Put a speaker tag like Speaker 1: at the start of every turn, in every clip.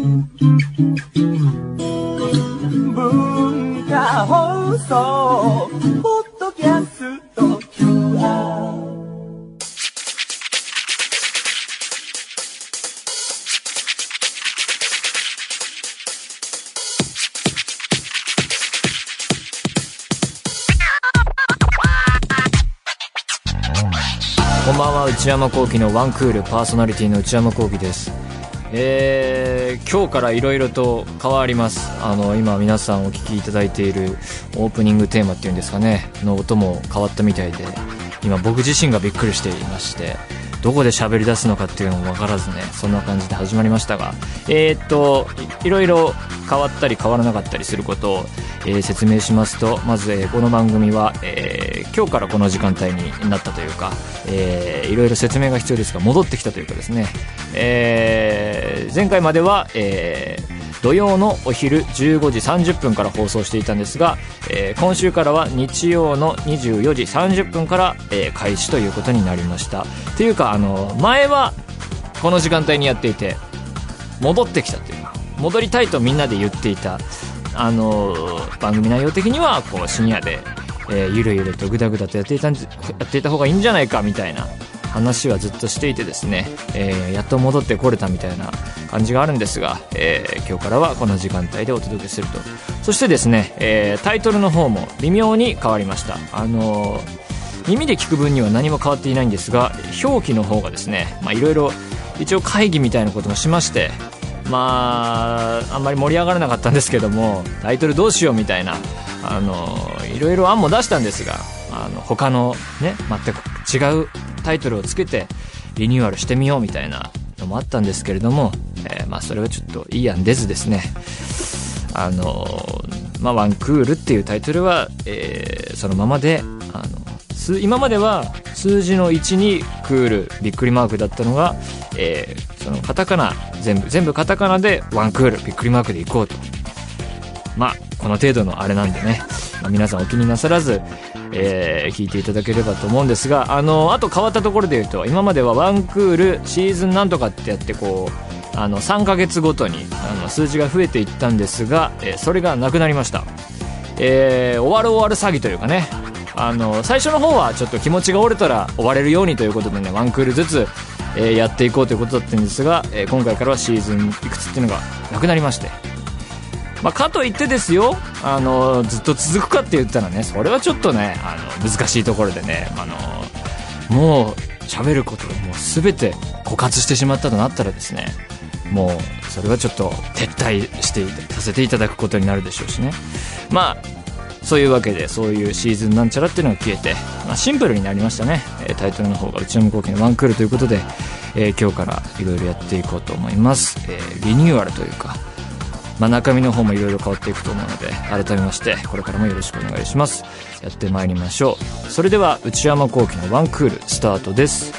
Speaker 1: 文化放送ポッドキャスト QR
Speaker 2: こんばんは内山聖輝のワンクールパーソナリティの内山聖輝です。えー、今日からいろいろと変わります。あの今皆さんお聴きいただいているオープニングテーマっていうんですかね。の音も変わったみたいで今僕自身がびっくりしていまして。どこで喋り出すのかっていうのも分からずねそんな感じで始まりましたが。えー、っといいろいろ変わったり変わらなかったりすることを、えー説明しますとまず、えーこの番組は、えー今日からこの時間帯になったというか、えーいろいろ説明が必要ですが戻ってきたというかですね、えー前回までは、えー土曜のお昼15時30分から放送していたんですが、えー今週からは日曜の24時30分から、えー開始ということになりました。っていうかあの前はこの時間帯にやっていて戻ってきたというか戻りたいとみんなで言っていたあの番組内容的にはこう深夜で、えーゆるゆるとぐだぐだとやっていたんやっていた方がいいんじゃないかみたいな話はずっとしていてですね、えーやっと戻ってこれたみたいな感じがあるんですが、えー今日からはこの時間帯でお届けすると。そしてですね、えータイトルの方も微妙に変わりました。あの耳で聞く分には何も変わっていないんですが表記の方がですねいろいろ一応会議みたいなこともしましてまああんまり盛り上がらなかったんですけどもタイトルどうしようみたいなあのいろいろ案も出したんですがあの他のね全く違うタイトルをつけてリニューアルしてみようみたいなのもあったんですけれども、えーまあそれはちょっといい案出ずですね。あのまあ、ワンクールっていうタイトルは、えーそのままであの今までは数字の1にクールびっくりマークだったのが、えーそのカタカナ全部全部カタカナでワンクールびっくりマークでいこうと。まあこの程度のあれなんでね、皆さんお気になさらず、えー聞いていただければと思うんですがあのあと変わったところで言うと今まではワンクールシーズンなんとかってやってこうあの3ヶ月ごとにあの数字が増えていったんですが、えーそれがなくなりました、えー終わる終わる詐欺というかね。あの最初の方はちょっと気持ちが折れたら終われるようにということでねワンクールずつ、えーやっていこうということだったんですが、えー今回からはシーズンいくつっていうのがなくなりまして。まあ、かといってですよ、あの、ずっと続くかって言ったらね、それはちょっとね、あの、難しいところでね、あの、もう、喋ることをもう全て枯渇してしまったとなったらですね、もう、それはちょっと撤退してさせていただくことになるでしょうしね。まあ、そういうわけで、そういうシーズンなんちゃらっていうのが消えて、まあ、シンプルになりましたね。えタイトルの方が、うちの向こうのワンクールということで、えー今日からいろいろやっていこうと思います。えーリニューアルというか、まあ、中身の方もいろいろ変わっていくと思うので改めましてこれからもよろしくお願いします。やってまいりましょう。それでは内山昂輝のワンクールスタートです。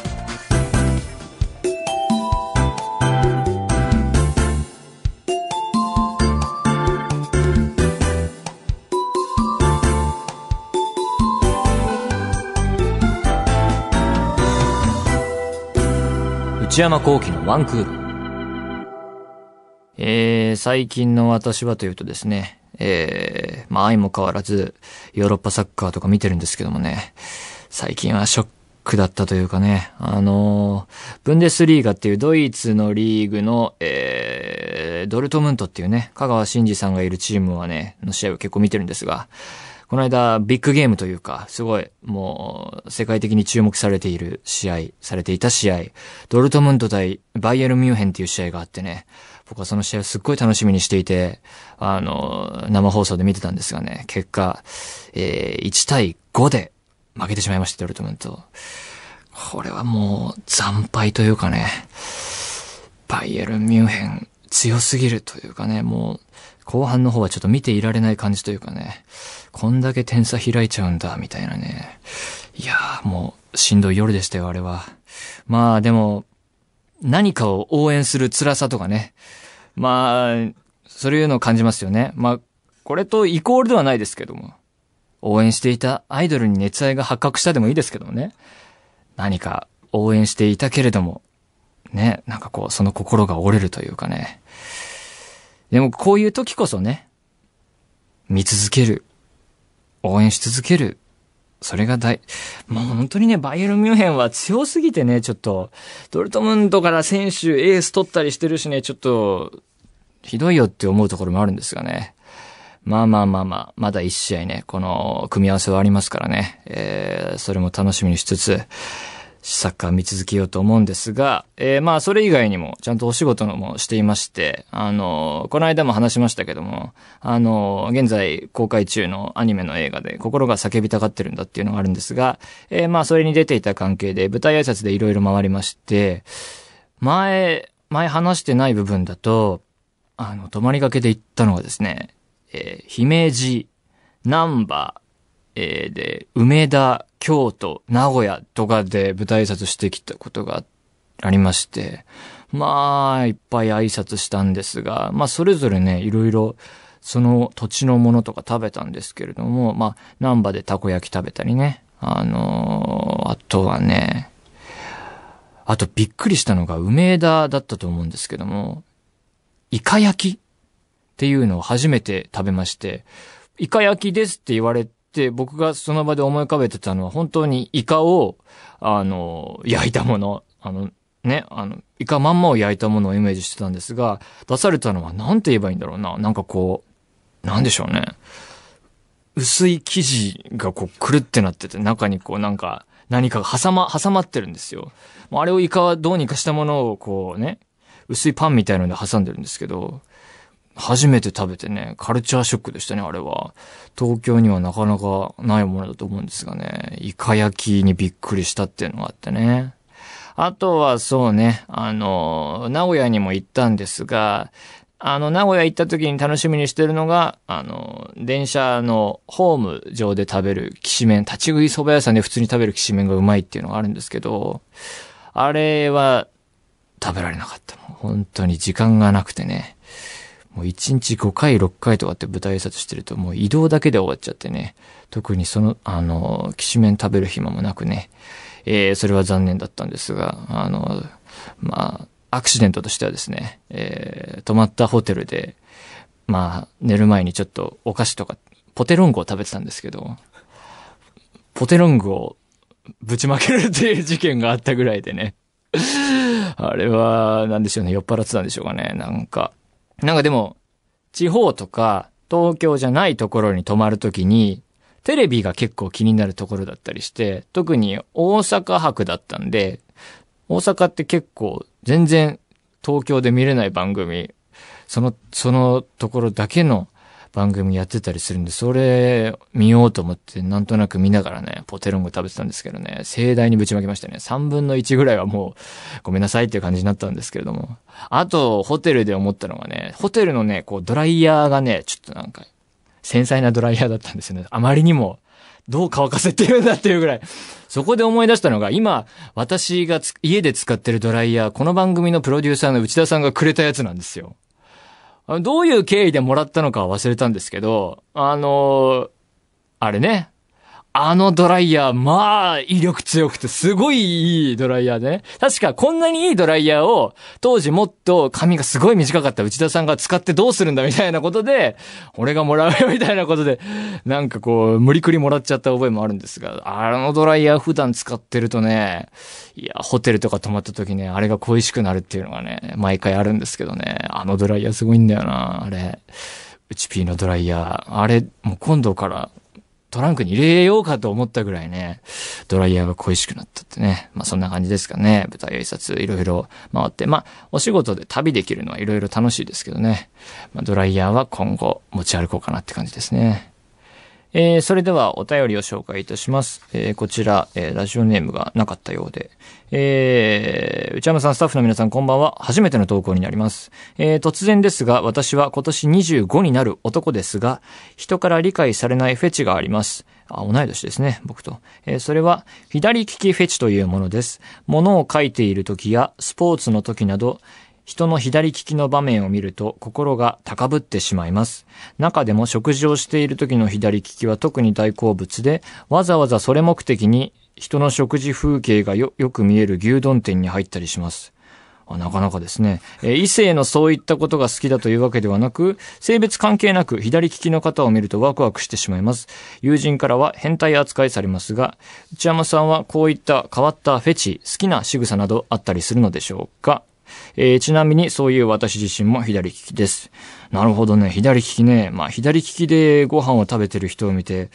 Speaker 2: 内山聖輝のワンクール。えー、最近の私はというとですね、えー、まあ相も変わらず、ヨーロッパサッカーとか見てるんですけどもね、最近はショックだったというかね、あのーブンデスリーガっていうドイツのリーグの、えー、ドルトムントっていうね、香川真司さんがいるチームはね、の試合を結構見てるんですが、この間、ビッグゲームというか、すごい、もう、世界的に注目されている試合、されていた試合、ドルトムント対バイエルミュンヘンっていう試合があってね、僕はその試合をすっごい楽しみにしていて、あの、生放送で見てたんですがね、結果、えー、1対5で負けてしまいました、ドルトムント。これはもう、惨敗というかね、バイエルミュンヘン強すぎるというかね、もう、後半の方はちょっと見ていられない感じというかね、こんだけ点差開いちゃうんだ、みたいなね。いやー、もう、しんどい夜でしたよ、あれは。まあ、でも、何かを応援する辛さとかね。まあ、そういうのを感じますよね。まあ、これとイコールではないですけども。応援していたアイドルに熱愛が発覚したでもいいですけどもね。何か応援していたけれども、ね、なんかこう、その心が折れるというかね。でもこういう時こそね、見続ける。応援し続ける。それが大、もう本当にね、バイエルミュンヘンは強すぎてね、ちょっと、ドルトムントから選手、エース取ったりしてるしね、ちょっと、ひどいよって思うところもあるんですがね。まあまあまあまあ、まだ一試合ね、この組み合わせはありますからね。えー、それも楽しみにしつつ、サッカー見続けようと思うんですが、えー、まあそれ以外にもちゃんとお仕事のもしていまして、あの、この間も話しましたけども、あの、現在公開中のアニメの映画で心が叫びたがってるんだっていうのがあるんですが、えー、まあそれに出ていた関係で舞台挨拶でいろいろ回りまして、前、前話してない部分だと、あの、泊まりがけで行ったのがですね、えー、姫路、南波、えー、で、梅田、京都、名古屋とかで舞台挨拶してきたことがありまして、まあ、いっぱい挨拶したんですが、まあ、それぞれね、いろいろ、その土地のものとか食べたんですけれども、まあ、南波でたこ焼き食べたりね。あのー、あとはね、あとびっくりしたのが梅田だったと思うんですけども、イカ焼きっていうのを初めて食べまして、イカ焼きですって言われって、僕がその場で思い浮かべてたのは本当にイカを、あの、焼いたもの、あの、ね、あの、イカまんまを焼いたものをイメージしてたんですが、出されたのは何て言えばいいんだろうな。なんかこう、なんでしょうね。薄い生地がこう、くるってなってて、中にこうなんか、何かが挟ま、挟まってるんですよ。あれをイカはどうにかしたものをこうね、薄いパンみたいので挟んでるんですけど、初めて食べてね、カルチャーショックでしたね、あれは。東京にはなかなかないものだと思うんですがね、イカ焼きにびっくりしたっていうのがあってね。あとはそうね、あの、名古屋にも行ったんですが、あの、名古屋行った時に楽しみにしてるのが、あの、電車のホーム上で食べるきしめん、立ち食い蕎麦屋さんで普通に食べるきしめんがうまいっていうのがあるんですけど、あれは食べられなかった。本当に時間がなくてね。もう1日5回、6回とかって舞台挨拶してると、もう移動だけで終わっちゃってね。特にその、あの、きしめん食べる暇もなくね。えー、それは残念だったんですが、あの、まあ、アクシデントとしてはですね、えー、泊まったホテルで、まあ、寝る前にちょっとお菓子とか、ポテロングを食べてたんですけど、ポテロングをぶちまけるっていう事件があったぐらいでね。あれは、なんでしょうね、酔っ払ってたんでしょうかね、なんか。なんかでも、地方とか東京じゃないところに泊まるときに、テレビが結構気になるところだったりして、特に大阪博だったんで、大阪って結構全然東京で見れない番組、その、そのところだけの番組やってたりするんで、それ見ようと思ってなんとなく見ながらね、ポテロング食べてたんですけどね、盛大にぶちまけましたね。3分の1ぐらいはもうごめんなさいっていう感じになったんですけれども。あと、ホテルで思ったのがね、ホテルのね、こうドライヤーがね、ちょっとなんか、繊細なドライヤーだったんですよね。あまりにも、どう乾かせてるんだっていうぐらい。そこで思い出したのが、今、私が家で使ってるドライヤー、この番組のプロデューサーの内田さんがくれたやつなんですよ。どういう経緯でもらったのかは忘れたんですけど、あのー、あれね、あのドライヤー、まあ、威力強くて、すごいいいドライヤーね。確か、こんなにいいドライヤーを、当時もっと髪がすごい短かった内田さんが使ってどうするんだみたいなことで、俺がもらうよみたいなことで、なんかこう、無理くりもらっちゃった覚えもあるんですが、あのドライヤー普段使ってるとね、いや、ホテルとか泊まった時ね、あれが恋しくなるっていうのがね、毎回あるんですけどね、あのドライヤーすごいんだよな、あれ。うちピーのドライヤー。あれ、もう今度からトランクに入れようかと思ったぐらいね、ドライヤーが恋しくなったってね。まあそんな感じですかね。舞台挨拶いろいろ回って。まあお仕事で旅できるのはいろいろ楽しいですけどね。まあドライヤーは今後持ち歩こうかなって感じですね。えー、それではお便りを紹介いたします。えー、こちら、えー、ラジオネームがなかったようで。えー、内山さん、スタッフの皆さん、こんばんは。初めての投稿になります。えー、突然ですが、私は今年25になる男ですが、人から理解されないフェチがあります。あ、同い年ですね、僕と。えー、それは、左利きフェチというものです。物を書いている時や、スポーツの時など、人の左利きの場面を見ると心が高ぶってしまいます。中でも食事をしている時の左利きは特に大好物で、わざわざそれ目的に人の食事風景がよ、よく見える牛丼店に入ったりします。あなかなかですね。え異性のそういったことが好きだというわけではなく、性別関係なく左利きの方を見るとワクワクしてしまいます。友人からは変態扱いされますが、内山さんはこういった変わったフェチ、好きな仕草などあったりするのでしょうか？えーちなみにそういう私自身も左利きです。なるほどね、左利きね。まあ左利きでご飯を食べてる人を見て、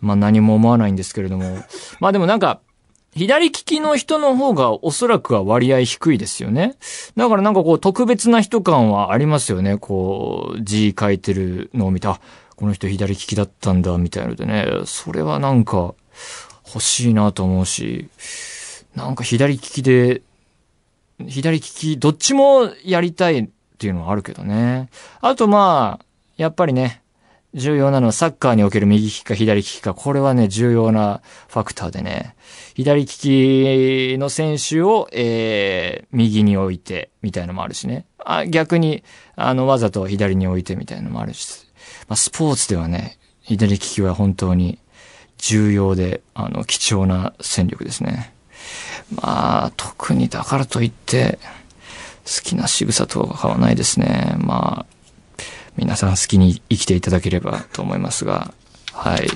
Speaker 2: まあ何も思わないんですけれども。まあでもなんか、左利きの人の方がおそらくは割合低いですよね。だからなんかこう特別な人感はありますよね。こう、字書いてるのを見た、この人左利きだったんだ、みたいのでね。それはなんか欲しいなと思うし、なんか左利きで、左利き、どっちもやりたいっていうのはあるけどね。あとまあ、やっぱりね、重要なのはサッカーにおける右利きか左利きか、これはね、重要なファクターでね、左利きの選手を、えー、右に置いて、みたいなのもあるしね。あ逆に、あの、わざと左に置いてみたいなのもあるし。まあ、スポーツではね、左利きは本当に重要で、あの、貴重な戦力ですね。まあ、特にだからといって、好きな仕草とかはないですね。まあ、皆さん好きに生きていただければと思いますが、はい。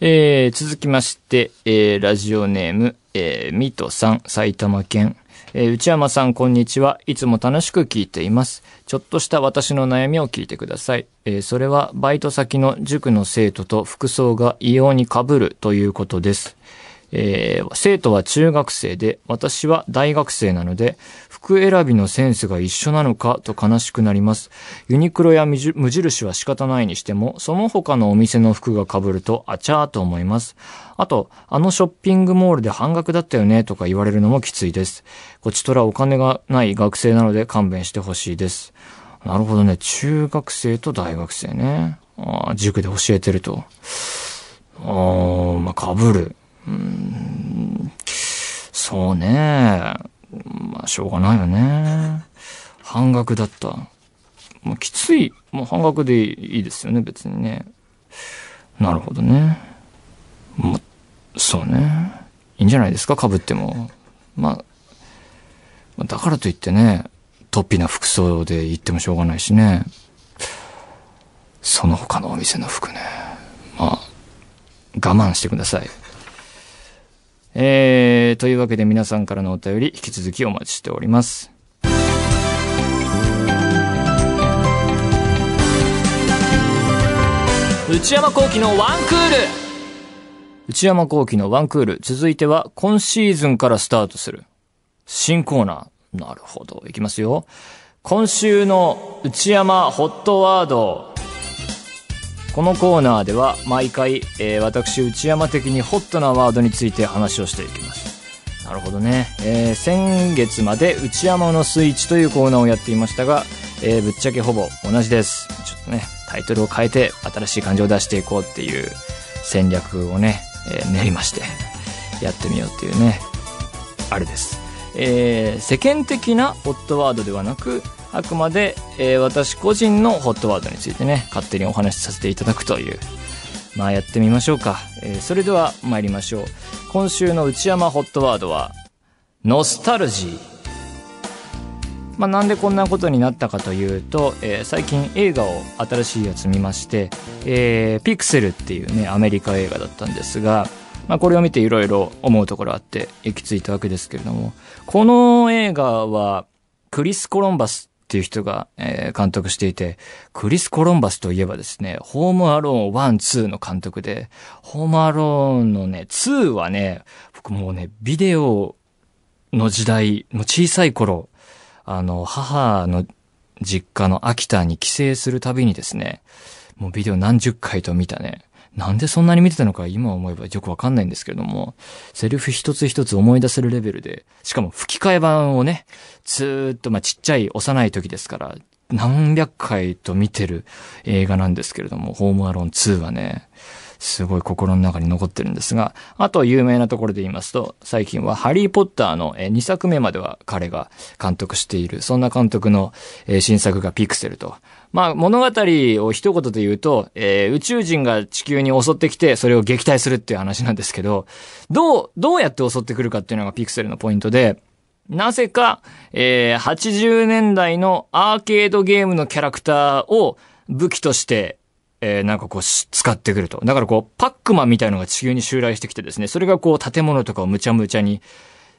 Speaker 2: えー、続きまして、えー、ラジオネーム、えー、ミトさん、埼玉県。えー、内山さん、こんにちは。いつも楽しく聞いています。ちょっとした私の悩みを聞いてください。えー、それは、バイト先の塾の生徒と服装が異様に被るということです。えー生徒は中学生で、私は大学生なので、服選びのセンスが一緒なのかと悲しくなります。ユニクロや無印は仕方ないにしても、その他のお店の服が被ると、あちゃーと思います。あと、あのショッピングモールで半額だったよねとか言われるのもきついです。こちとらお金がない学生なので勘弁してほしいです。なるほどね。中学生と大学生ね。あー塾で教えてると。あー、まあ、被る。うんそうね。まあ、しょうがないよね。半額だった。もうきつい。もう半額でいいですよね、別にね。なるほどね。もう、そうね。いいんじゃないですか、被っても。まあ、だからといってね、突飛な服装で行ってもしょうがないしね。その他のお店の服ね。まあ、我慢してください。えー、というわけで皆さんからのお便り、引き続きお待ちしております。内山幸喜のワンクール内山幸喜のワンクール。続いては、今シーズンからスタートする。新コーナー。なるほど。いきますよ。今週の内山ホットワード。このコーナーでは毎回、えー私内山的にホットなワードについて話をしていきます。なるほどね。えー先月まで内山のスイッチというコーナーをやっていましたが、えーぶっちゃけほぼ同じです。ちょっとね、タイトルを変えて新しい感情を出していこうっていう戦略をね、え練りまして、やってみようっていうね、あれです。えー世間的なホットワードではなく、あくまで、えー私個人のホットワードについてね、勝手にお話しさせていただくという、まあやってみましょうか。えーそれでは参りましょう。今週の内山ホットワードは、ノスタルジー。まあなんでこんなことになったかというと、えー最近映画を新しいやつ見まして、えーピクセルっていうね、アメリカ映画だったんですが、まあこれを見ていろいろ思うところあって行き着いたわけですけれども、この映画はクリス・コロンバスっていう人が、えー監督していて、クリス・コロンバスといえばですね、ホームアローン1、2の監督で、ホームアローンのね、2はね、僕もうね、ビデオの時代の小さい頃、あの、母の実家の秋田に帰省するたびにですね、もうビデオ何十回と見たね。なんでそんなに見てたのか今思えばよくわかんないんですけれども、セリフ一つ一つ思い出せるレベルで、しかも吹き替え版をね、ずーっとまあちっちゃい幼い時ですから、何百回と見てる映画なんですけれども、ホームアローン2はね、すごい心の中に残ってるんですが、あと有名なところで言いますと、最近はハリーポッターの2作目までは彼が監督している、そんな監督の新作がピクセルと。まあ物語を一言で言うと、えー宇宙人が地球に襲ってきてそれを撃退するっていう話なんですけど、どう、どうやって襲ってくるかっていうのがピクセルのポイントで、なぜか、えー、80年代のアーケードゲームのキャラクターを武器として、えー、なんかこう、使ってくると。だからこう、パックマンみたいのが地球に襲来してきてですね、それがこう、建物とかをむちゃむちゃに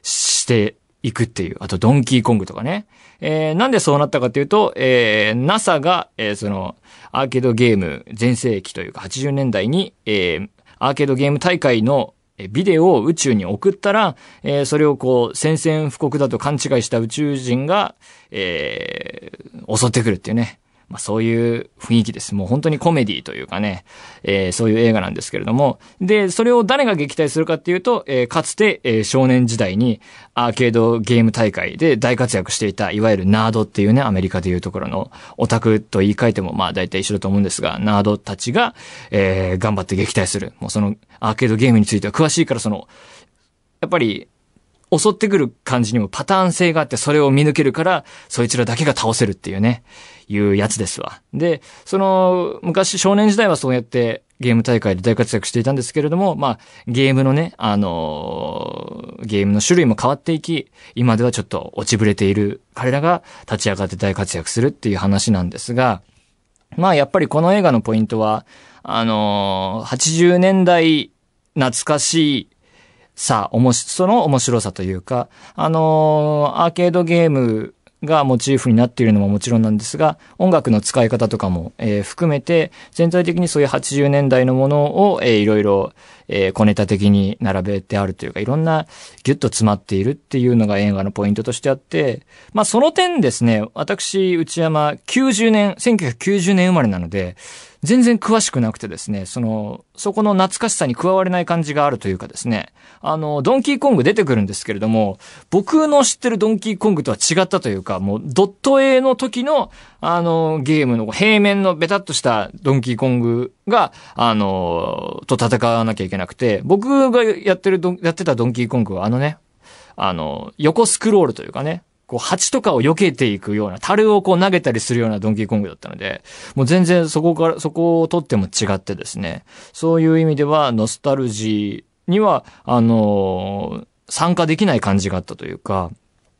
Speaker 2: していくっていう。あと、ドンキーコングとかね。えー、なんでそうなったかっていうと、えー、NASA が、えー、その、アーケードゲーム全盛期というか、80年代に、えー、アーケードゲーム大会のビデオを宇宙に送ったら、えー、それをこう、宣戦布告だと勘違いした宇宙人が、えー、襲ってくるっていうね。まあそういう雰囲気です。もう本当にコメディというかね、えー、そういう映画なんですけれども、で、それを誰が撃退するかっていうと、えー、かつて、えー、少年時代にアーケードゲーム大会で大活躍していた、いわゆるナードっていうね、アメリカでいうところのオタクと言い換えてもまあ大体一緒だと思うんですが、ナードたちが、えー、頑張って撃退する。もうそのアーケードゲームについては詳しいからその、やっぱり襲ってくる感じにもパターン性があって、それを見抜けるから、そいつらだけが倒せるっていうね、いうやつですわ。で、その、昔少年時代はそうやってゲーム大会で大活躍していたんですけれども、まあ、ゲームのね、あのー、ゲームの種類も変わっていき、今ではちょっと落ちぶれている彼らが立ち上がって大活躍するっていう話なんですが、まあ、やっぱりこの映画のポイントは、あのー、80年代懐かしいさあ、おもし、その面白さというか、あのー、アーケードゲームがモチーフになっているのももちろんなんですが、音楽の使い方とかも、えー、含めて、全体的にそういう80年代のものを、えー、いろいろ、えー、小ネタ的に並べてあるというか、いろんなギュッと詰まっているっていうのが映画のポイントとしてあって、まあその点ですね、私、内山90年、1990年生まれなので、全然詳しくなくてですね、その、そこの懐かしさに加われない感じがあるというかですね、あの、ドンキーコング出てくるんですけれども、僕の知ってるドンキーコングとは違ったというか、もうドット A の時の、あの、ゲームの平面のベタっとしたドンキーコングが、あの、と戦わなきゃいけなくて、僕がやってる、やってたドンキーコングはあのね、あの、横スクロールというかね、こう、蜂とかを避けていくような、樽をこう投げたりするようなドンキーコングだったので、もう全然そこから、そこをとっても違ってですね、そういう意味では、ノスタルジーには、あのー、参加できない感じがあったというか、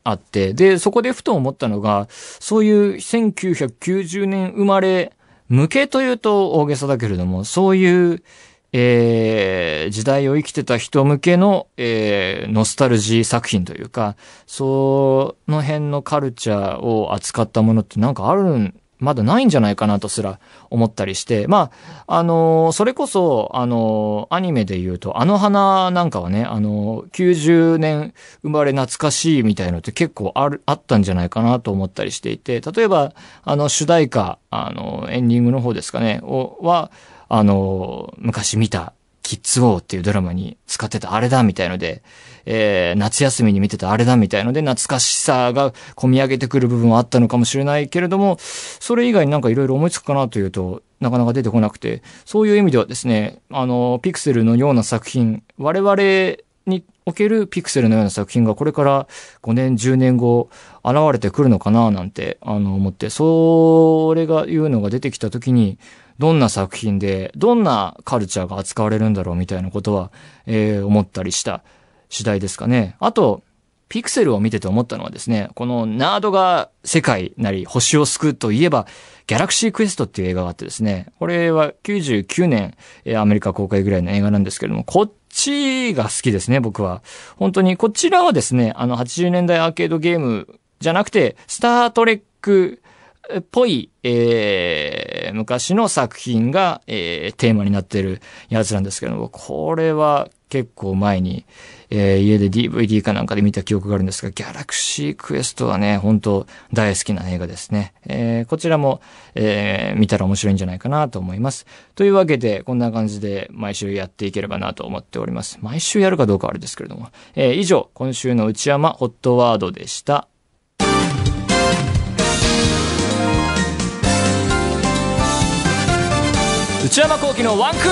Speaker 2: あって、で、そこでふと思ったのが、そういう1990年生まれ向けというと大げさだけれども、そういうえー、時代を生きてた人向けの、えー、ノスタルジー作品というか、その辺のカルチャーを扱ったものってなんかあるん、まだないんじゃないかなとすら思ったりして、まあ、あのー、それこそ、あのー、アニメで言うと、あの花なんかはね、あのー、90年生まれ懐かしいみたいのって結構ある、あったんじゃないかなと思ったりしていて、例えば、あの、主題歌、あの、エンディングの方ですかね、は、あの、昔見たキッズウォーっていうドラマに使ってたあれだみたいので、えー、夏休みに見てたあれだみたいので、懐かしさが込み上げてくる部分はあったのかもしれないけれども、それ以外になんかいろいろ思いつくかなというと、なかなか出てこなくて、そういう意味ではですね、あの、ピクセルのような作品、我々におけるピクセルのような作品がこれから5年、10年後、現れてくるのかななんて、あの、思って、それがいうのが出てきたときに、どんな作品で、どんなカルチャーが扱われるんだろうみたいなことは、えー、思ったりした次第ですかね。あと、ピクセルを見てて思ったのはですね、このナードが世界なり星を救うといえば、ギャラクシークエストっていう映画があってですね、これは99年、えアメリカ公開ぐらいの映画なんですけれども、こっちが好きですね、僕は。本当に、こちらはですね、あの80年代アーケードゲームじゃなくて、スタートレックっぽい、えー、昔の作品が、えー、テーマになってるやつなんですけども、これは結構前に、えー、家で DVD かなんかで見た記憶があるんですが、ギャラクシークエストはね、本当大好きな映画ですね。えー、こちらも、えー、見たら面白いんじゃないかなと思います。というわけで、こんな感じで毎週やっていければなと思っております。毎週やるかどうかはあれですけれども。えー、以上、今週の内山ホットワードでした。内山幸喜のワンクール。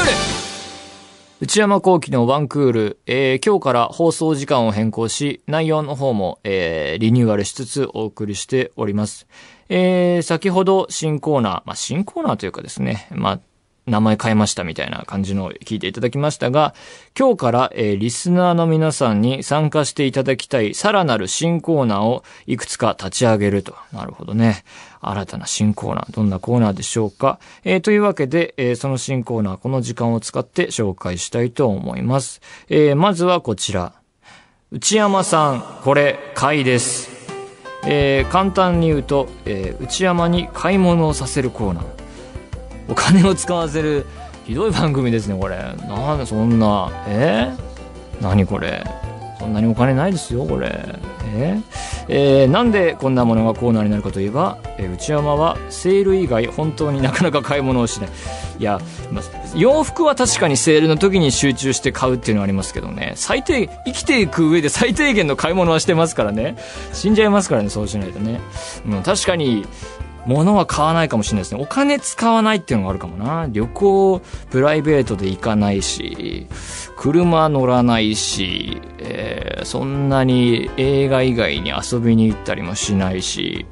Speaker 2: 内山幸喜のワンクール、えー、今日から放送時間を変更し、内容の方も、えー、リニューアルしつつお送りしております。えー、先ほど新コーナー、まあ、新コーナーというかですね、まあ、名前変えましたみたいな感じのを聞いていただきましたが、今日から、えー、リスナーの皆さんに参加していただきたいさらなる新コーナーをいくつか立ち上げると。なるほどね。新たな新コーナー、どんなコーナーでしょうか。えー、というわけで、えー、その新コーナー、この時間を使って紹介したいと思います。えー、まずはこちら。内山さん、これ、買いです。えー、簡単に言うと、えー、内山に買い物をさせるコーナー。お金を使わせる、ひどい番組ですね、これ。なんでそんな、え？ー、何これ？そんなにお金ないですよ、これ。え？えー、なんでこんなものがコーナーになるかといえば、えー、内山はセール以外本当になかなか買い物をしない。いや、ま洋服は確かにセールの時に集中して買うっていうのはありますけどね、最低、生きていく上で最低限の買い物はしてますからね。死んじゃいますからね、そうしないとね。うん、確かに、物は買わないかもしれないですね。お金使わないっていうのがあるかもな。旅行、プライベートで行かないし、車乗らないし、えー、そんなに映画以外に遊びに行ったりもしないし、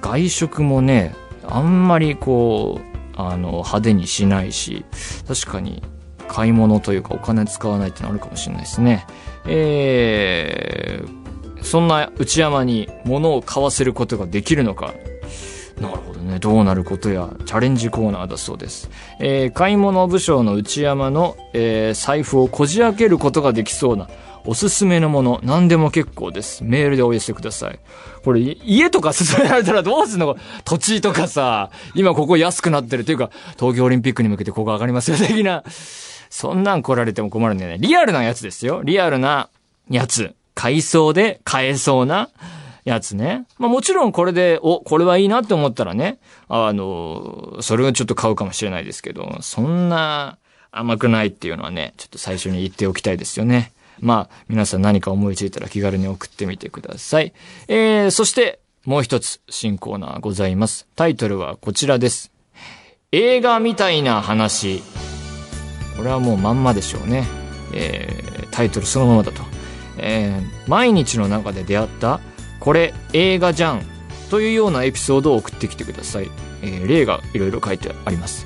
Speaker 2: 外食もね、あんまりこう、あの、派手にしないし、確かに買い物というかお金使わないってのあるかもしれないですね。えー、そんな内山に物を買わせることができるのか、なるほどね。どうなることや、チャレンジコーナーだそうです。えー、買い物部将の内山の、えー、財布をこじ開けることができそうな、おすすめのもの、何でも結構です。メールでお寄せください。これ、家とか勧められたらどうすんの？土地とかさ、今ここ安くなってるっていうか、東京オリンピックに向けてここ上がりますよ、的な。そんなん来られても困るんだよね。リアルなやつですよ。リアルなやつ。買いそうで買えそうな。やつね。まあもちろんこれで、お、これはいいなって思ったらね、あの、それをちょっと買うかもしれないですけど、そんな甘くないっていうのはね、ちょっと最初に言っておきたいですよね。まあ、皆さん何か思いついたら気軽に送ってみてください。えー、そして、もう一つ新コーナーございます。タイトルはこちらです。映画みたいな話。これはもうまんまでしょうね。えー、タイトルそのままだと。えー、毎日の中で出会ったこれ映画じゃんというようなエピソードを送ってきてください。えー、例がいろいろ書いてあります。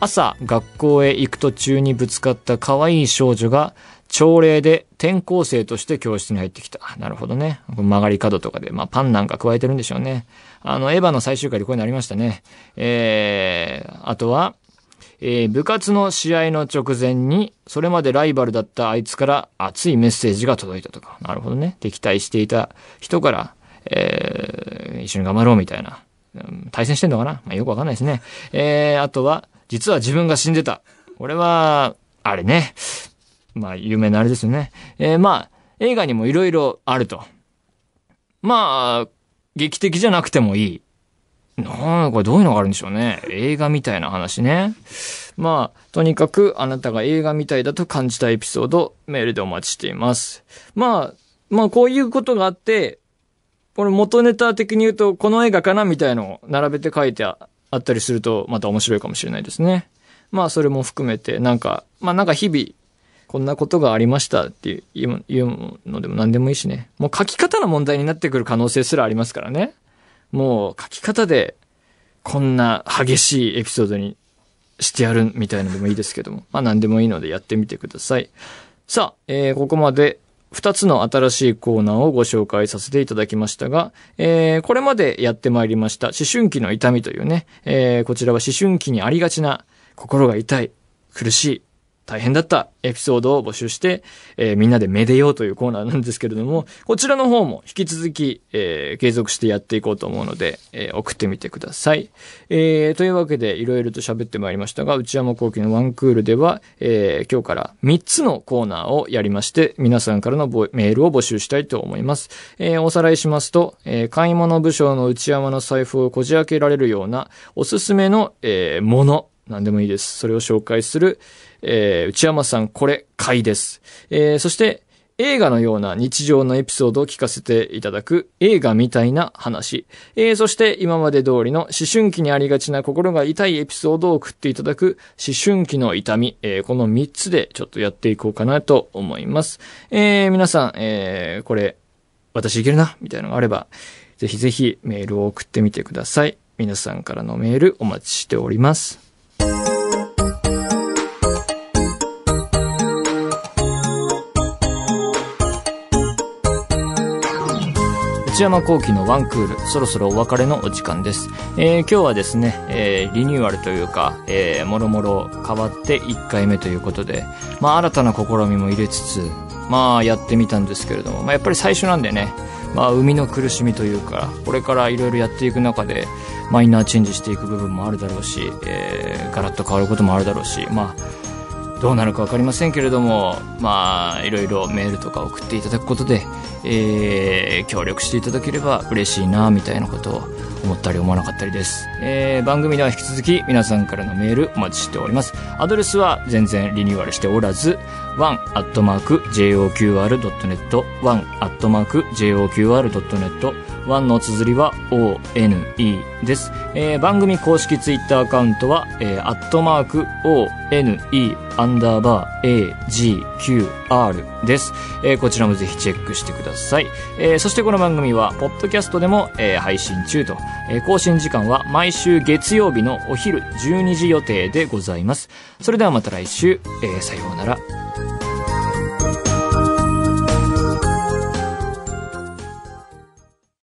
Speaker 2: 朝、学校へ行く途中にぶつかった可愛い少女が、朝礼で転校生として教室に入ってきた。なるほどね。曲がり角とかで、まあパンなんか加えてるんでしょうね。あの、エヴァの最終回でこういうのありましたね。えー、あとは、えー、部活の試合の直前に、それまでライバルだったあいつから熱いメッセージが届いたとか。なるほどね。敵対していた人から、えー、一緒に頑張ろうみたいな。対戦してんのかなまあ、よくわかんないですね。えー、あとは、実は自分が死んでた。これは、あれね。まあ、有名なあれですよね。えー、まあ、映画にも色々あると。まあ、劇的じゃなくてもいい。なこれどういうのがあるんでしょうね。映画みたいな話ね。まあ、とにかくあなたが映画みたいだと感じたエピソード、メールでお待ちしています。まあ、まあこういうことがあって、これ元ネタ的に言うと、この映画かなみたいのを並べて書いてあったりすると、また面白いかもしれないですね。まあそれも含めて、なんか、まあなんか日々、こんなことがありましたっていうのでも何でもいいしね。もう書き方の問題になってくる可能性すらありますからね。もう書き方でこんな激しいエピソードにしてやるみたいなのでもいいですけども。まあ何でもいいのでやってみてください。さあ、えー、ここまで2つの新しいコーナーをご紹介させていただきましたが、えー、これまでやってまいりました思春期の痛みというね、えー、こちらは思春期にありがちな心が痛い、苦しい、大変だったエピソードを募集して、えー、みんなでめでようというコーナーなんですけれども、こちらの方も引き続き、えー、継続してやっていこうと思うので、えー、送ってみてください。えー、というわけで、いろいろと喋ってまいりましたが、内山幸喜のワンクールでは、えー、今日から3つのコーナーをやりまして、皆さんからのメールを募集したいと思います。えー、おさらいしますと、えー、買い物部署の内山の財布をこじ開けられるような、おすすめの、えー、もの、何でもいいです。それを紹介する、えー、内山さん、これ、回です。えー、そして、映画のような日常のエピソードを聞かせていただく映画みたいな話。えー、そして今まで通りの思春期にありがちな心が痛いエピソードを送っていただく思春期の痛み。えー、この3つでちょっとやっていこうかなと思います。えー、皆さん、え、これ、私いけるなみたいなのがあれば、ぜひぜひメールを送ってみてください。皆さんからのメールお待ちしております。内山幸輝のワンクール、そろそろお別れのお時間です。えー、今日はですね、えー、リニューアルというか、えー、もろもろ変わって1回目ということで、まあ新たな試みも入れつつ、まあやってみたんですけれども、まあやっぱり最初なんでね、まあ生みの苦しみというか、これからいろいろやっていく中で、マイナーチェンジしていく部分もあるだろうし、えー、ガラッと変わることもあるだろうし、まあ、どうなるか分かりませんけれども、まあ、いろいろメールとか送っていただくことで、えー、協力していただければ嬉しいな、みたいなことを思ったり思わなかったりです。えー、番組では引き続き皆さんからのメールお待ちしております。アドレスは全然リニューアルしておらず、one.joqr.net、one.joqr.net、one の綴りは one です。えー、番組公式ツイッターアカウントは、えー、アットマーク one アンダーバー agqr です。えー、こちらもぜひチェックしてください。えー、そしてこの番組は、ポッドキャストでも、えー、配信中と、えー、更新時間は毎週月曜日のお昼12時予定でございます。それではまた来週、えー、さようなら。